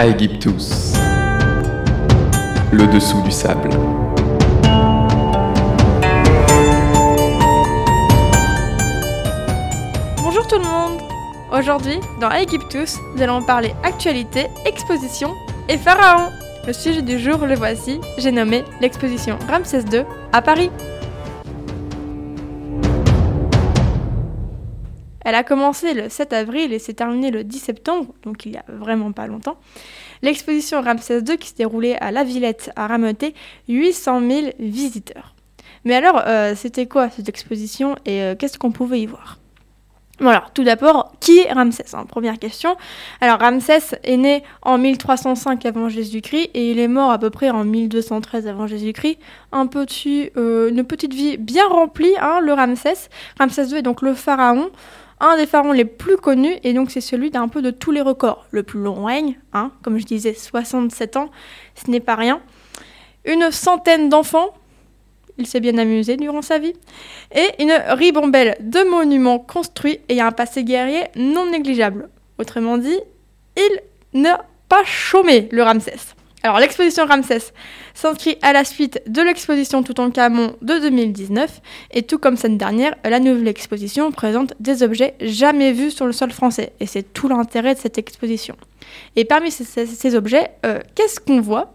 Aegyptus. Le dessous du sable. Bonjour tout le monde Aujourd'hui, dans Aegyptus, nous allons parler actualité, exposition et pharaon. Le sujet du jour, le voici, j'ai nommé l'exposition Ramsès II à Paris. Elle a commencé le 7 avril et s'est terminée le 10 septembre, donc il y a vraiment pas longtemps. L'exposition Ramsès II qui s'est déroulée à La Villette a rameuté 800 000 visiteurs. Mais alors, euh, c'était quoi cette exposition et euh, qu'est-ce qu'on pouvait y voir? Voilà, tout d'abord, qui est Ramsès hein, Première question. Alors Ramsès est né en 1305 avant Jésus-Christ et il est mort à peu près en 1213 avant Jésus-Christ. Euh, une petite vie bien remplie, hein, le Ramsès. Ramsès II est donc le pharaon, un des pharaons les plus connus et donc c'est celui d'un peu de tous les records. Le plus long règne, hein, comme je disais, 67 ans, ce n'est pas rien. Une centaine d'enfants, il s'est bien amusé durant sa vie, et une ribambelle de monuments construits et un passé guerrier non négligeable. Autrement dit, il n'a pas chômé le Ramsès. Alors l'exposition Ramsès s'inscrit à la suite de l'exposition Toutankhamon de 2019 et tout comme cette dernière, la nouvelle exposition présente des objets jamais vus sur le sol français et c'est tout l'intérêt de cette exposition. Et parmi ces, objets, euh, qu'est-ce qu'on voit?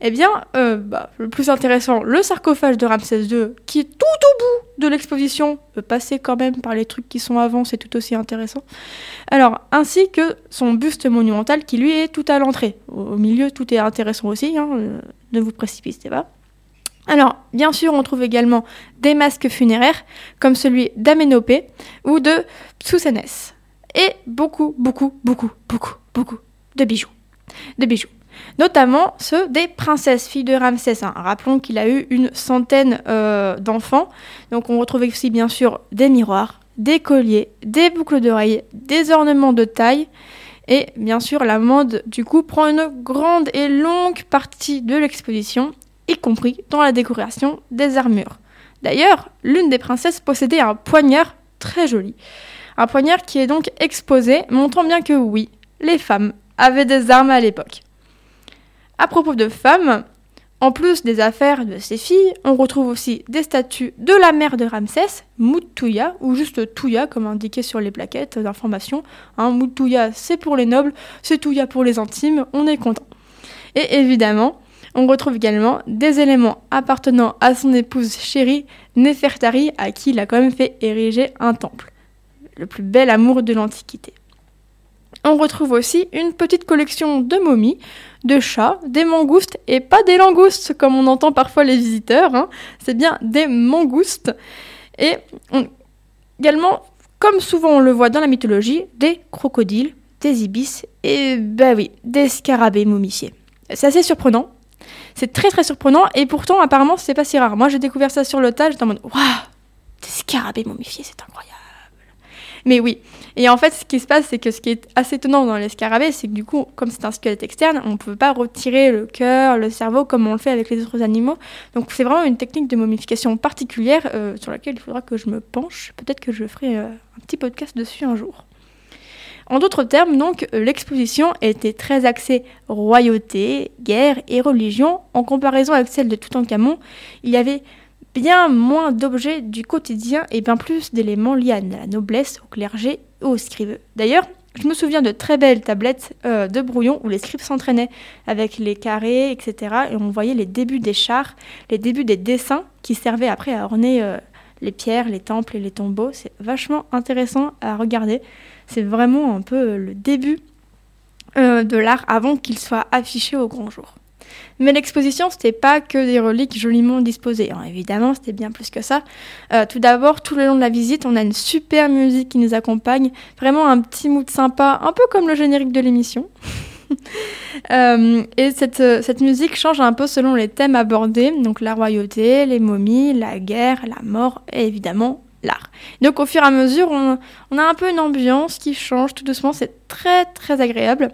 Eh bien, euh, bah, le plus intéressant, le sarcophage de Ramsès II, qui est tout au bout de l'exposition, peut passer quand même par les trucs qui sont avant, c'est tout aussi intéressant. Alors, ainsi que son buste monumental, qui lui est tout à l'entrée. Au, milieu, tout est intéressant aussi, hein, euh, ne vous précipitez pas. Alors, bien sûr, on trouve également des masques funéraires, comme celui d'Aménopée ou de Psoussénès. Et beaucoup, beaucoup, beaucoup, beaucoup, beaucoup de bijoux. De bijoux notamment ceux des princesses, filles de Ramsès. Hein. Rappelons qu'il a eu une centaine euh, d'enfants, donc on retrouve aussi bien sûr des miroirs, des colliers, des boucles d'oreilles, des ornements de taille, et bien sûr la mode du coup prend une grande et longue partie de l'exposition, y compris dans la décoration des armures. D'ailleurs, l'une des princesses possédait un poignard très joli. Un poignard qui est donc exposé, montrant bien que oui, les femmes avaient des armes à l'époque. À propos de femmes, en plus des affaires de ses filles, on retrouve aussi des statues de la mère de Ramsès, Moutouya, ou juste Touya, comme indiqué sur les plaquettes d'information. Hein, Moutouya, c'est pour les nobles, c'est Touya pour les intimes, on est content. Et évidemment, on retrouve également des éléments appartenant à son épouse chérie, Nefertari, à qui il a quand même fait ériger un temple. Le plus bel amour de l'Antiquité. On retrouve aussi une petite collection de momies, de chats, des mangoustes et pas des langoustes comme on entend parfois les visiteurs, hein. c'est bien des mangoustes. Et également, comme souvent on le voit dans la mythologie, des crocodiles, des ibis et bah oui, des scarabées momifiés. C'est assez surprenant. C'est très très surprenant et pourtant apparemment c'est pas si rare. Moi j'ai découvert ça sur le tas, j'étais en mode waouh, des scarabées momifiés, c'est incroyable. Mais oui. Et en fait, ce qui se passe, c'est que ce qui est assez étonnant dans les scarabées, c'est que du coup, comme c'est un squelette externe, on ne peut pas retirer le cœur, le cerveau comme on le fait avec les autres animaux. Donc c'est vraiment une technique de momification particulière euh, sur laquelle il faudra que je me penche. Peut-être que je ferai euh, un petit podcast dessus un jour. En d'autres termes, donc, l'exposition était très axée royauté, guerre et religion. En comparaison avec celle de Toutankhamon, il y avait bien moins d'objets du quotidien et bien plus d'éléments liés à la noblesse, au clergé et aux scribes. D'ailleurs, je me souviens de très belles tablettes euh, de brouillon où les scribes s'entraînaient avec les carrés, etc. Et on voyait les débuts des chars, les débuts des dessins qui servaient après à orner euh, les pierres, les temples et les tombeaux. C'est vachement intéressant à regarder. C'est vraiment un peu euh, le début de l'art avant qu'il soit affiché au grand jour. Mais l'exposition, c'était pas que des reliques joliment disposées. Hein. évidemment, c'était bien plus que ça. Euh, tout d'abord, tout le long de la visite, on a une super musique qui nous accompagne. Vraiment un petit mood sympa, un peu comme le générique de l'émission. Euh, et cette, cette, musique change un peu selon les thèmes abordés, donc la royauté, les momies, la guerre, la mort et évidemment l'art. Donc au fur et à mesure, on, on, a un peu une ambiance qui change tout doucement, c'est très très agréable.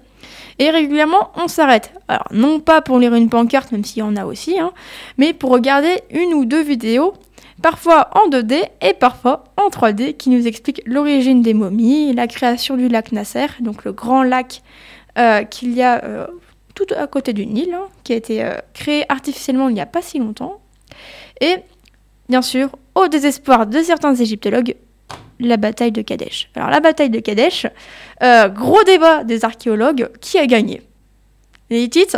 Et régulièrement, on s'arrête. Alors, non pas pour lire une pancarte, même s'il y en a aussi, hein, mais pour regarder une ou deux vidéos, parfois en 2D et parfois en 3D, qui nous expliquent l'origine des momies, la création du lac Nasser, donc le grand lac qu'il y a tout à côté du Nil, hein, qui a été créé artificiellement il n'y a pas si longtemps. Et bien sûr, au désespoir de certains égyptologues, la bataille de Kadesh. Alors la bataille de Kadesh, gros débat des archéologues, qui a gagné? Les Hittites,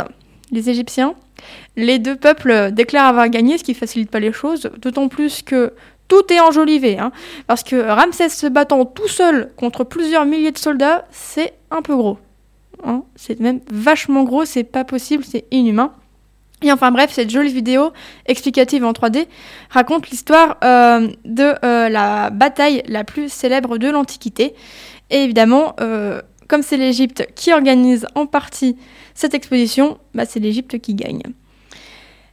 les Égyptiens les deux peuples déclarent avoir gagné, ce qui facilite pas les choses, d'autant plus que tout est enjolivé, hein, parce que Ramsès se battant tout seul contre plusieurs milliers de soldats, c'est un peu gros. Hein. c'est même vachement gros, c'est pas possible, c'est inhumain. Et enfin bref, cette jolie vidéo explicative en 3D raconte l'histoire euh, de euh, la bataille la plus célèbre de l'Antiquité. Et évidemment, euh, comme c'est l'Égypte qui organise en partie cette exposition, bah, c'est l'Égypte qui gagne.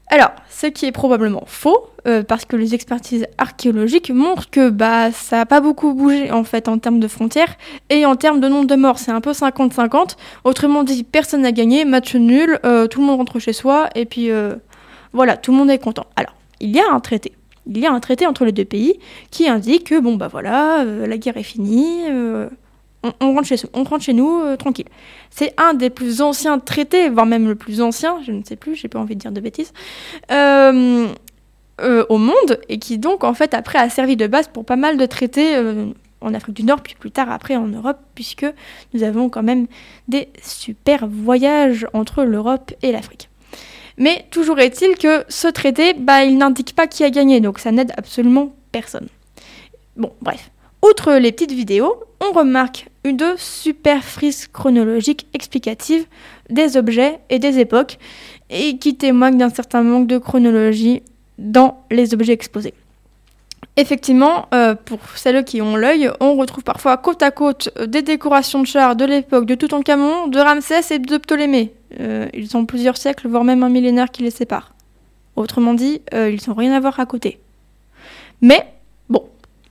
Alors, ce qui est probablement faux, euh, parce que les expertises archéologiques montrent que bah, ça n'a pas beaucoup bougé en fait en termes de frontières et en termes de nombre de morts, c'est un peu 50-50. Autrement dit, personne n'a gagné, match nul, euh, tout le monde rentre chez soi et puis euh, voilà, tout le monde est content. Alors, il y a un traité. Il y a un traité entre les deux pays qui indique que bon bah voilà, la guerre est finie, on, rentre chez, nous euh, tranquille. C'est un des plus anciens traités, voire même le plus ancien, je ne sais plus, j'ai pas envie de dire de bêtises, euh, euh, au monde, et qui donc en fait après a servi de base pour pas mal de traités en Afrique du Nord, puis plus tard après en Europe, puisque nous avons quand même des super voyages entre l'Europe et l'Afrique. Mais toujours est-il que ce traité, bah, il n'indique pas qui a gagné, donc ça n'aide absolument personne. Bon, bref. Outre les petites vidéos, on remarque une super frises chronologiques explicatives des objets et des époques et qui témoignent d'un certain manque de chronologie dans les objets exposés. Effectivement, euh, pour celles qui ont l'œil, on retrouve parfois côte à côte euh, des décorations de chars de l'époque de Toutankhamon, de Ramsès et de Ptolémée. Euh, ils ont plusieurs siècles, voire même un millénaire qui les sépare. Autrement dit, ils n'ont rien à voir à côté. Mais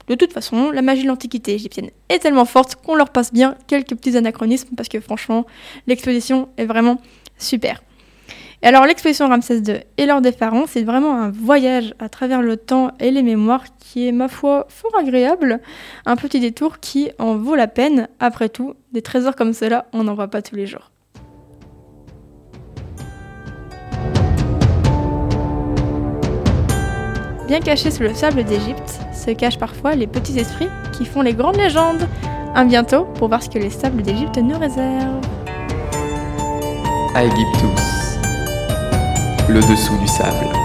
de toute façon, la magie de l'Antiquité égyptienne est tellement forte qu'on leur passe bien quelques petits anachronismes parce que franchement, l'exposition est vraiment super. Et alors l'exposition Ramsès II et l'or des pharaons, c'est vraiment un voyage à travers le temps et les mémoires qui est, ma foi, fort agréable. Un petit détour qui en vaut la peine. Après tout, des trésors comme cela, on n'en voit pas tous les jours. Bien caché sous le sable d'Égypte se cachent parfois les petits esprits qui font les grandes légendes. À bientôt pour voir ce que les sables d'Égypte nous réservent. Aegyptus, le dessous du sable.